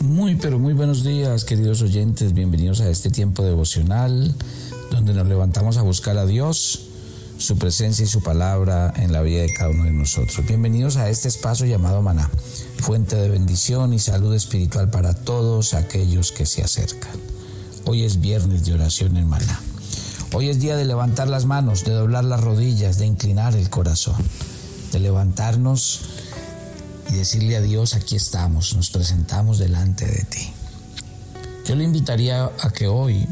Muy, pero muy buenos días, queridos oyentes. Bienvenidos a este tiempo devocional donde nos levantamos a buscar a Dios, su presencia y su palabra en la vida de cada uno de nosotros. Bienvenidos a este espacio llamado Maná, fuente de bendición y salud espiritual para todos aquellos que se acercan. Hoy es viernes de oración en Maná. Hoy es día de levantar las manos, de doblar las rodillas, de inclinar el corazón, de levantarnos y decirle a Dios, aquí estamos, nos presentamos delante de ti. Yo le invitaría a que hoy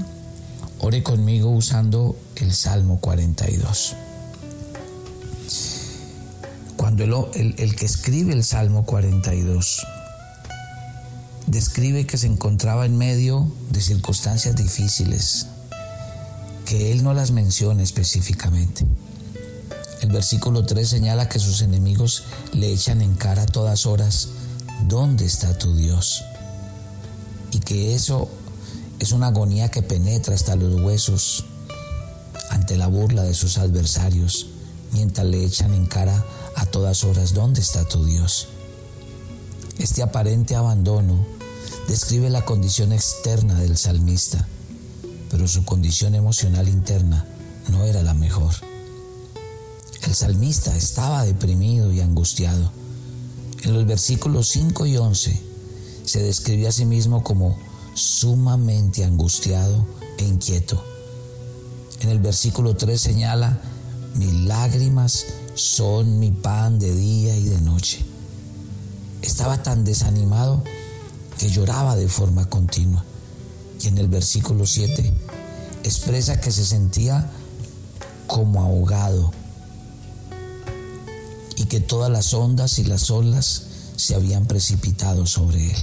ore conmigo usando el Salmo 42. Cuando el, el, que escribe el Salmo 42 describe que se encontraba en medio de circunstancias difíciles, que él no las menciona específicamente. El versículo 3 señala que sus enemigos le echan en cara a todas horas, ¿dónde está tu Dios? Y que eso es una agonía que penetra hasta los huesos ante la burla de sus adversarios, mientras le echan en cara a todas horas, ¿dónde está tu Dios? Este aparente abandono describe la condición externa del salmista pero su condición emocional interna no era la mejor. El salmista estaba deprimido y angustiado. En los versículos 5 y 11 se describe a sí mismo como sumamente angustiado e inquieto. En el versículo 3 señala, mis lágrimas son mi pan de día y de noche. Estaba tan desanimado que lloraba de forma continua y en el versículo 7 expresa que se sentía como ahogado y que todas las ondas y las olas se habían precipitado sobre él.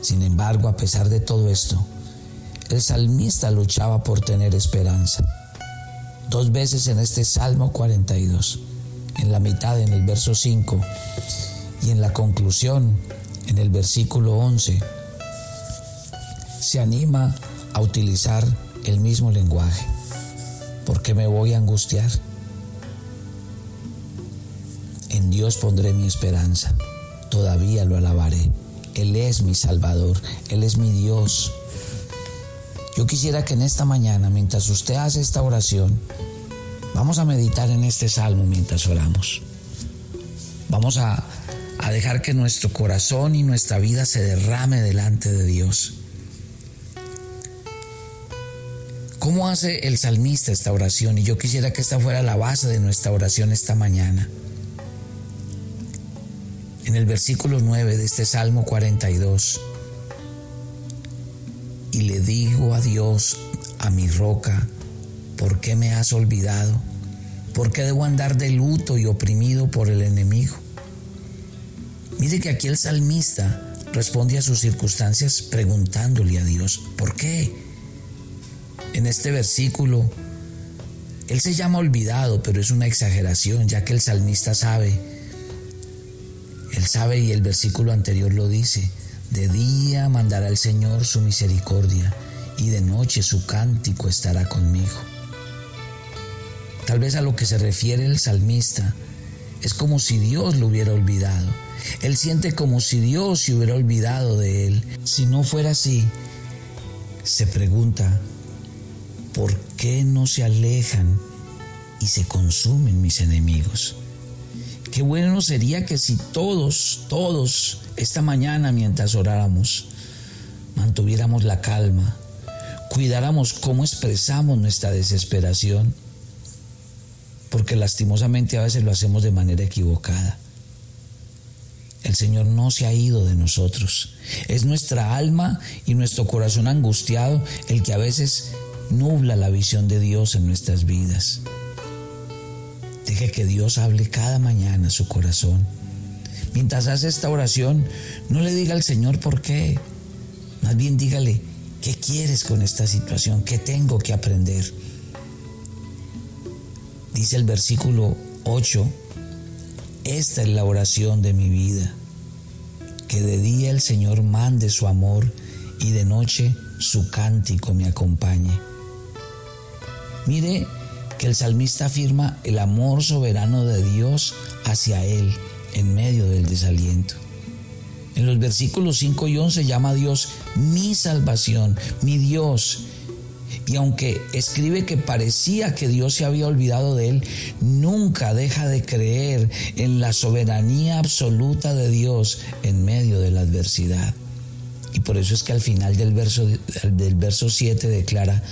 Sin embargo, a pesar de todo esto, el salmista luchaba por tener esperanza. Dos veces en este Salmo 42, en la mitad en el verso 5 y en la conclusión en el versículo 11, se anima a utilizar el mismo lenguaje. ¿Por qué me voy a angustiar? En Dios pondré mi esperanza, todavía lo alabaré. Él es mi Salvador, Él es mi Dios. Yo quisiera que en esta mañana, mientras usted hace esta oración, vamos a meditar en este salmo mientras oramos. Vamos a, a dejar que nuestro corazón y nuestra vida se derrame delante de Dios. ¿Cómo hace el salmista esta oración? Y yo quisiera que esta fuera la base de nuestra oración esta mañana. El versículo 9 de este Salmo 42, y le digo a Dios, a mi roca, ¿por qué me has olvidado? ¿Por qué debo andar de luto y oprimido por el enemigo? Mire que aquí el salmista responde a sus circunstancias preguntándole a Dios, ¿por qué? en este versículo, él se llama olvidado, pero es una exageración, ya que el salmista sabe, él sabe y el versículo anterior lo dice, de día mandará el Señor su misericordia y de noche su cántico estará conmigo. Tal vez a lo que se refiere el salmista es como si Dios lo hubiera olvidado. Él siente como si Dios se hubiera olvidado de él. Si no fuera así, se pregunta, ¿por qué no se alejan y se consumen mis enemigos? Qué bueno sería que si todos, todos, esta mañana mientras oráramos, mantuviéramos la calma, cuidáramos cómo expresamos nuestra desesperación, porque lastimosamente a veces lo hacemos de manera equivocada. El Señor no se ha ido de nosotros. Es nuestra alma y nuestro corazón angustiado el que a veces nubla la visión de Dios en nuestras vidas. Deje que Dios hable cada mañana su corazón. Mientras hace esta oración, no le diga al Señor por qué. Más bien dígale, ¿qué quieres con esta situación? ¿Qué tengo que aprender? Dice el versículo 8, esta es la oración de mi vida, que de día el Señor mande su amor y de noche su cántico me acompañe. Mire que el salmista afirma el amor soberano de Dios hacia él en medio del desaliento. En los versículos 5 y 11 llama a Dios mi salvación, mi Dios. Y aunque escribe que parecía que Dios se había olvidado de él, nunca deja de creer en la soberanía absoluta de Dios en medio de la adversidad. Y por eso es que al final del verso, del verso 7 declara,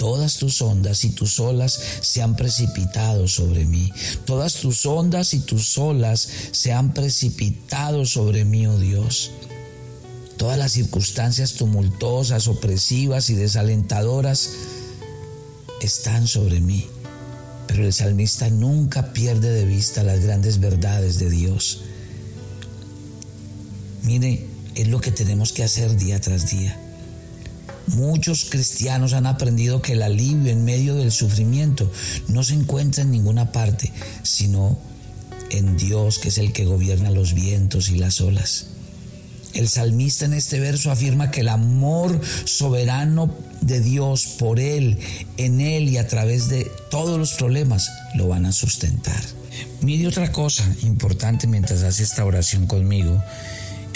Todas tus ondas y tus olas se han precipitado sobre mí. Todas tus ondas y tus olas se han precipitado sobre mí, oh Dios. Todas las circunstancias tumultuosas, opresivas y desalentadoras están sobre mí. Pero el salmista nunca pierde de vista las grandes verdades de Dios. Mire, es lo que tenemos que hacer día tras día Muchos cristianos han aprendido que el alivio en medio del sufrimiento no se encuentra en ninguna parte, sino en Dios que es el que gobierna los vientos y las olas. El salmista en este verso afirma que el amor soberano de Dios por Él, en Él y a través de todos los problemas lo van a sustentar. Mire otra cosa importante mientras hace esta oración conmigo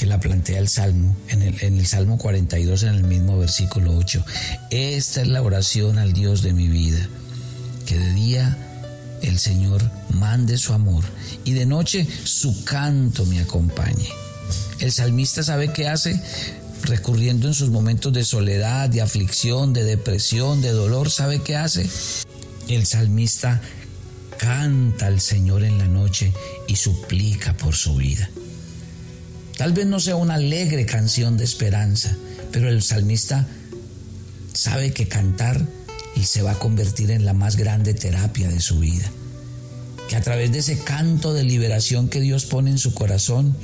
la plantea el Salmo, en el, en el Salmo 42, en el mismo versículo 8. Esta es la oración al Dios de mi vida, que de día el Señor mande su amor y de noche su canto me acompañe. El salmista sabe qué hace recurriendo en sus momentos de soledad, de aflicción, de depresión, de dolor, ¿sabe qué hace? El salmista canta al Señor en la noche y suplica por su vida. Tal vez no sea una alegre canción de esperanza, pero el salmista sabe que cantar se va a convertir en la más grande terapia de su vida. Que a través de ese canto de liberación que Dios pone en su corazón,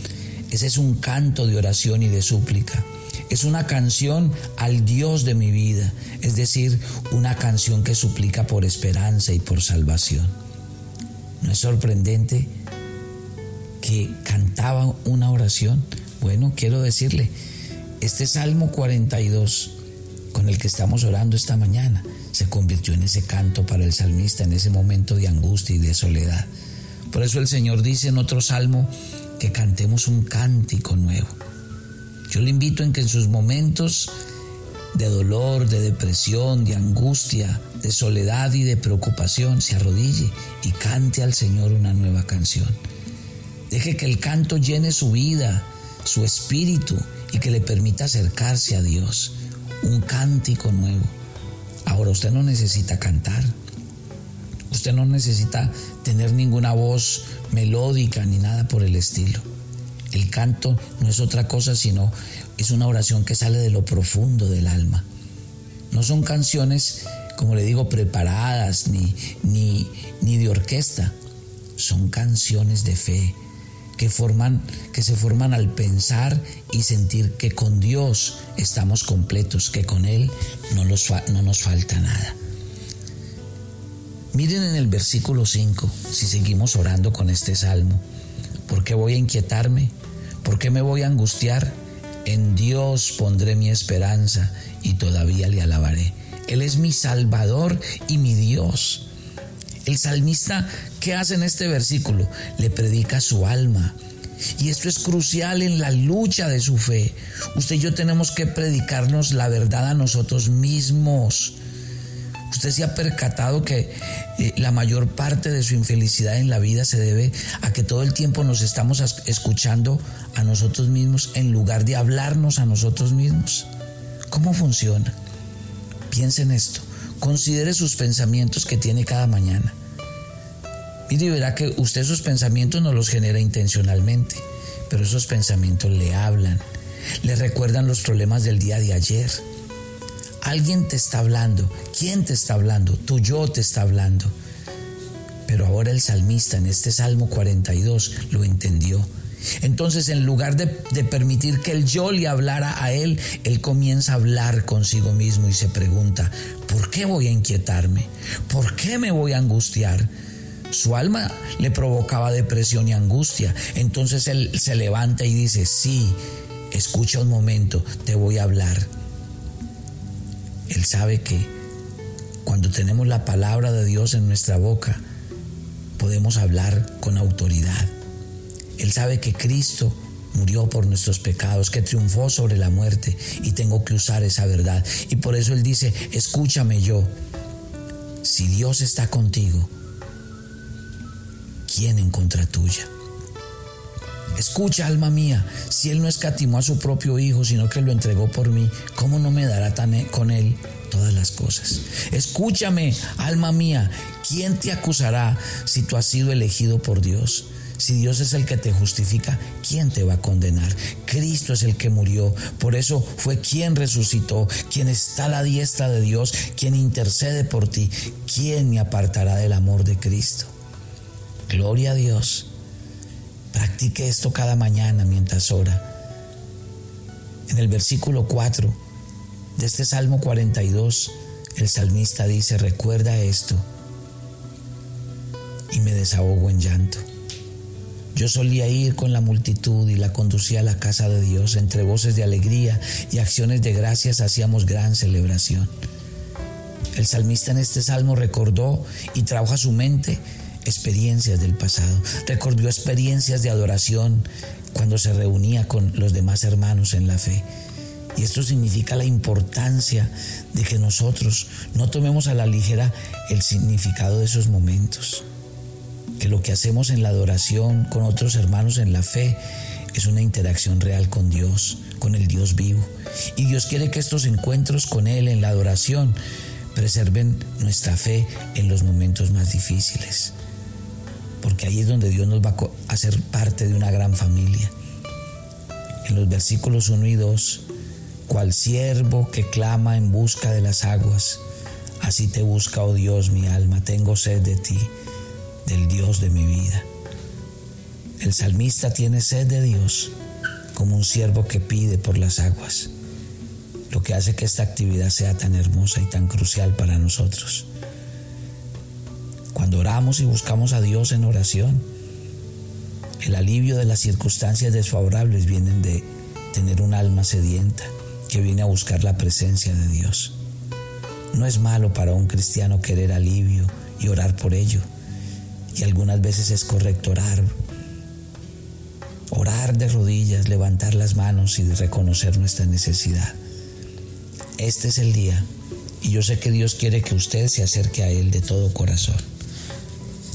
ese es un canto de oración y de súplica. Es una canción al Dios de mi vida, es decir, una canción que suplica por esperanza y por salvación. ¿No es sorprendente que cantaba una oración. Bueno, quiero decirle, este Salmo 42 con el que estamos orando esta mañana se convirtió en ese canto para el salmista en ese momento de angustia y de soledad. Por eso el Señor dice en otro salmo que cantemos un cántico nuevo. Yo le invito en que en sus momentos de dolor, de depresión, de angustia, de soledad y de preocupación se arrodille y cante al Señor una nueva canción. Deje que el canto llene su vida, su espíritu y que le permita acercarse a Dios. Un cántico nuevo. Ahora usted no necesita cantar. Usted no necesita tener ninguna voz melódica ni nada por el estilo. El canto no es otra cosa sino es una oración que sale de lo profundo del alma. No son canciones, como le digo, preparadas ni, ni, ni de orquesta. Son canciones de fe, que, forman, que se forman al pensar y sentir que con Dios estamos completos, que con Él no, no nos falta nada. Miren en el versículo 5, si seguimos orando con este salmo, ¿por qué voy a inquietarme? ¿Por qué me voy a angustiar? En Dios pondré mi esperanza y todavía le alabaré. Él es mi Salvador y mi Dios. El salmista, ¿qué hace en este versículo? Le predica su alma. Y esto es crucial en la lucha de su fe. Usted y yo tenemos que predicarnos la verdad a nosotros mismos. Usted se ha percatado que eh, la mayor parte de su infelicidad en la vida se debe a que todo el tiempo nos estamos escuchando a nosotros mismos en lugar de hablarnos a nosotros mismos. ¿Cómo funciona? Piense en esto. Considere sus pensamientos que tiene cada mañana. Y verá que usted esos pensamientos no los genera intencionalmente, pero esos pensamientos le hablan, le recuerdan los problemas del día de ayer. Alguien te está hablando. ¿Quién te está hablando? Tu yo te está hablando. Pero ahora el salmista en este Salmo 42 lo entendió entonces, en lugar de, permitir que el yo le hablara a él, él comienza a hablar consigo mismo y se pregunta, ¿por qué voy a inquietarme? ¿Por qué me voy a angustiar? Su alma le provocaba depresión y angustia. Entonces él se levanta y dice, sí, escucha un momento, te voy a hablar. Él sabe que cuando tenemos la palabra de Dios en nuestra boca, podemos hablar con autoridad él sabe que Cristo murió por nuestros pecados, que triunfó sobre la muerte y tengo que usar esa verdad. Y por eso Él dice, escúchame yo, si Dios está contigo, ¿quién en contra tuya? Escucha, alma mía, si Él no escatimó a su propio Hijo, sino que lo entregó por mí, ¿cómo no me dará e-, con Él todas las cosas? Escúchame, alma mía, ¿quién te acusará si tú has sido elegido por Dios? Si Dios es el que te justifica, ¿quién te va a condenar? Cristo es el que murió, por eso fue quien resucitó, quien está a la diestra de Dios, quien intercede por ti. ¿Quién me apartará del amor de Cristo? Gloria a Dios. Practique esto cada mañana mientras ora. En el versículo 4 de este Salmo 42, el salmista dice, recuerda esto y me desahogo en llanto. Yo solía ir con la multitud y la conducía a la casa de Dios. Entre voces de alegría y acciones de gracias hacíamos gran celebración. El salmista en este salmo recordó y trajo a su mente experiencias del pasado. Recordó experiencias de adoración cuando se reunía con los demás hermanos en la fe. Y esto significa la importancia de que nosotros no tomemos a la ligera el significado de esos momentos que lo que hacemos en la adoración con otros hermanos en la fe es una interacción real con Dios, con el Dios vivo. Y Dios quiere que estos encuentros con Él en la adoración preserven nuestra fe en los momentos más difíciles. Porque ahí es donde Dios nos va a hacer parte de una gran familia. En los versículos 1 y 2, cual siervo que clama en busca de las aguas, así te busca, oh Dios, mi alma, tengo sed de ti del Dios de mi vida. El salmista tiene sed de Dios como un siervo que pide por las aguas, lo que hace que esta actividad sea tan hermosa y tan crucial para nosotros. Cuando oramos y buscamos a Dios en oración, el alivio de las circunstancias desfavorables vienen de tener un alma sedienta que viene a buscar la presencia de Dios. No es malo para un cristiano querer alivio y orar por ello y algunas veces es correcto orar. Orar de rodillas, levantar las manos y reconocer nuestra necesidad. Este es el día y yo sé que Dios quiere que usted se acerque a Él de todo corazón.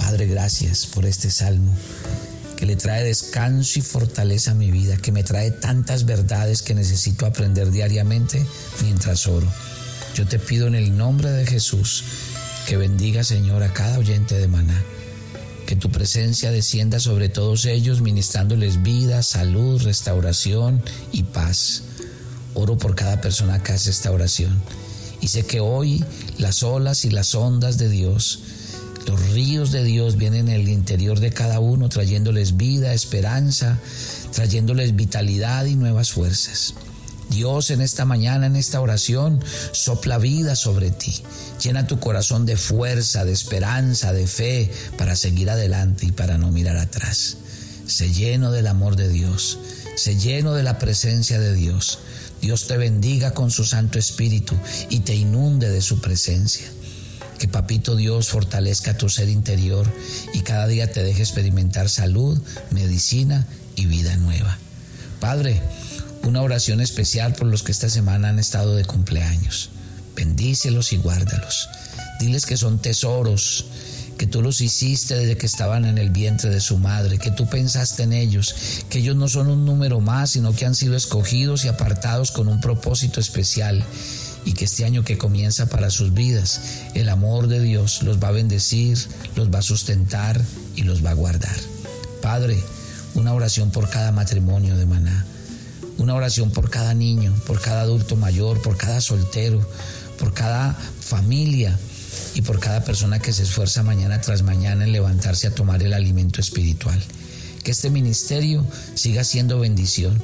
Padre, gracias por este salmo que le trae descanso y fortaleza a mi vida, que me trae tantas verdades que necesito aprender diariamente mientras oro. Yo te pido en el nombre de Jesús que bendiga, Señor, a cada oyente de maná que tu presencia descienda sobre todos ellos, ministrándoles vida, salud, restauración y paz. Oro por cada persona que hace esta oración. Y sé que hoy las olas y las ondas de Dios, los ríos de Dios vienen en el interior de cada uno, trayéndoles vida, esperanza, trayéndoles vitalidad y nuevas fuerzas. Dios en esta mañana, en esta oración, sopla vida sobre ti. Llena tu corazón de fuerza, de esperanza, de fe para seguir adelante y para no mirar atrás. Sé lleno del amor de Dios, sé lleno de la presencia de Dios. Dios te bendiga con su Santo Espíritu y te inunde de su presencia. Que Papito Dios fortalezca tu ser interior y cada día te deje experimentar salud, medicina y vida nueva. Padre, una oración especial por los que esta semana han estado de cumpleaños. Bendícelos y guárdalos. Diles que son tesoros, que tú los hiciste desde que estaban en el vientre de su madre, que tú pensaste en ellos, que ellos no son un número más, sino que han sido escogidos y apartados con un propósito especial y que este año que comienza para sus vidas, el amor de Dios los va a bendecir, los va a sustentar y los va a guardar. Padre, una oración por cada matrimonio de maná una oración por cada niño, por cada adulto mayor, por cada soltero, por cada familia y por cada persona que se esfuerza mañana tras mañana en levantarse a tomar el alimento espiritual. Que este ministerio siga siendo bendición.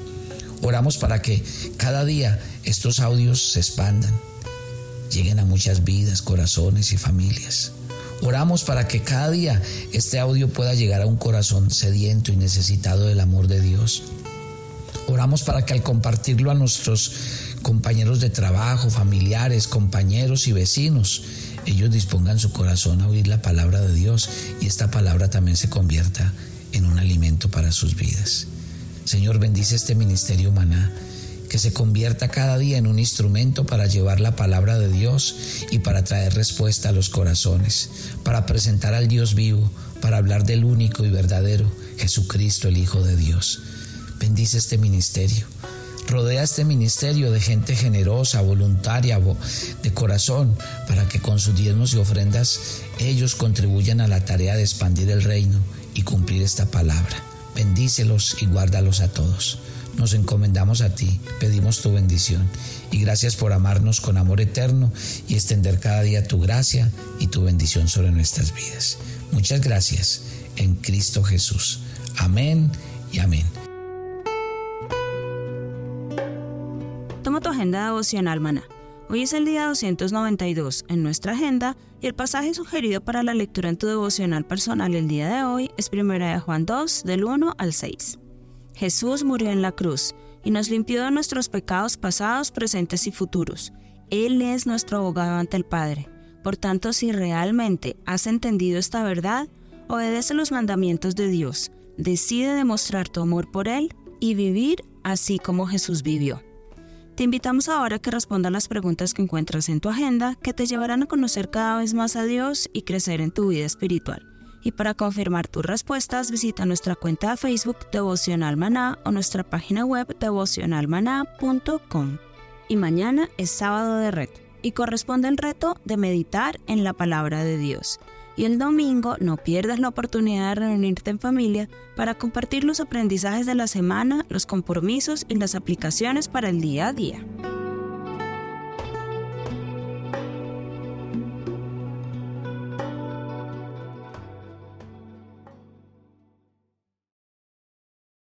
Oramos para que cada día estos audios se expandan, lleguen a muchas vidas, corazones y familias. Oramos para que cada día este audio pueda llegar a un corazón sediento y necesitado del amor de Dios. Oramos para que al compartirlo a nuestros compañeros de trabajo, familiares, compañeros y vecinos, ellos dispongan su corazón a oír la palabra de Dios y esta palabra también se convierta en un alimento para sus vidas. Señor, bendice este ministerio maná que se convierta cada día en un instrumento para llevar la palabra de Dios y para traer respuesta a los corazones, para presentar al Dios vivo, para hablar del único y verdadero Jesucristo, el Hijo de Dios. Bendice este ministerio. Rodea este ministerio de gente generosa, voluntaria, de corazón, para que con sus diezmos y ofrendas ellos contribuyan a la tarea de expandir el reino y cumplir esta palabra. Bendícelos y guárdalos a todos nos encomendamos a ti, pedimos tu bendición y gracias por amarnos con amor eterno y extender cada día tu gracia y tu bendición sobre nuestras vidas. Muchas gracias en Cristo Jesús. Amén y amén. Toma tu agenda devocional, maná. Hoy es el día 292 en nuestra agenda y el pasaje sugerido para la lectura en tu devocional personal el día de hoy es 1 de Juan 2 del 1 al 6. Jesús murió en la cruz y nos limpió de nuestros pecados pasados, presentes y futuros. Él es nuestro abogado ante el Padre. Por tanto, si realmente has entendido esta verdad, obedece los mandamientos de Dios, decide demostrar tu amor por Él y vivir así como Jesús vivió. Te invitamos ahora a que respondas las preguntas que encuentras en tu agenda que te llevarán a conocer cada vez más a Dios y crecer en tu vida espiritual. Y para confirmar tus respuestas, visita nuestra cuenta de Facebook Devocional Maná o nuestra página web devocionalmaná.com. Y mañana es sábado de reto y corresponde el reto de meditar en la palabra de Dios. Y el domingo no pierdas la oportunidad de reunirte en familia para compartir los aprendizajes de la semana, los compromisos y las aplicaciones para el día a día.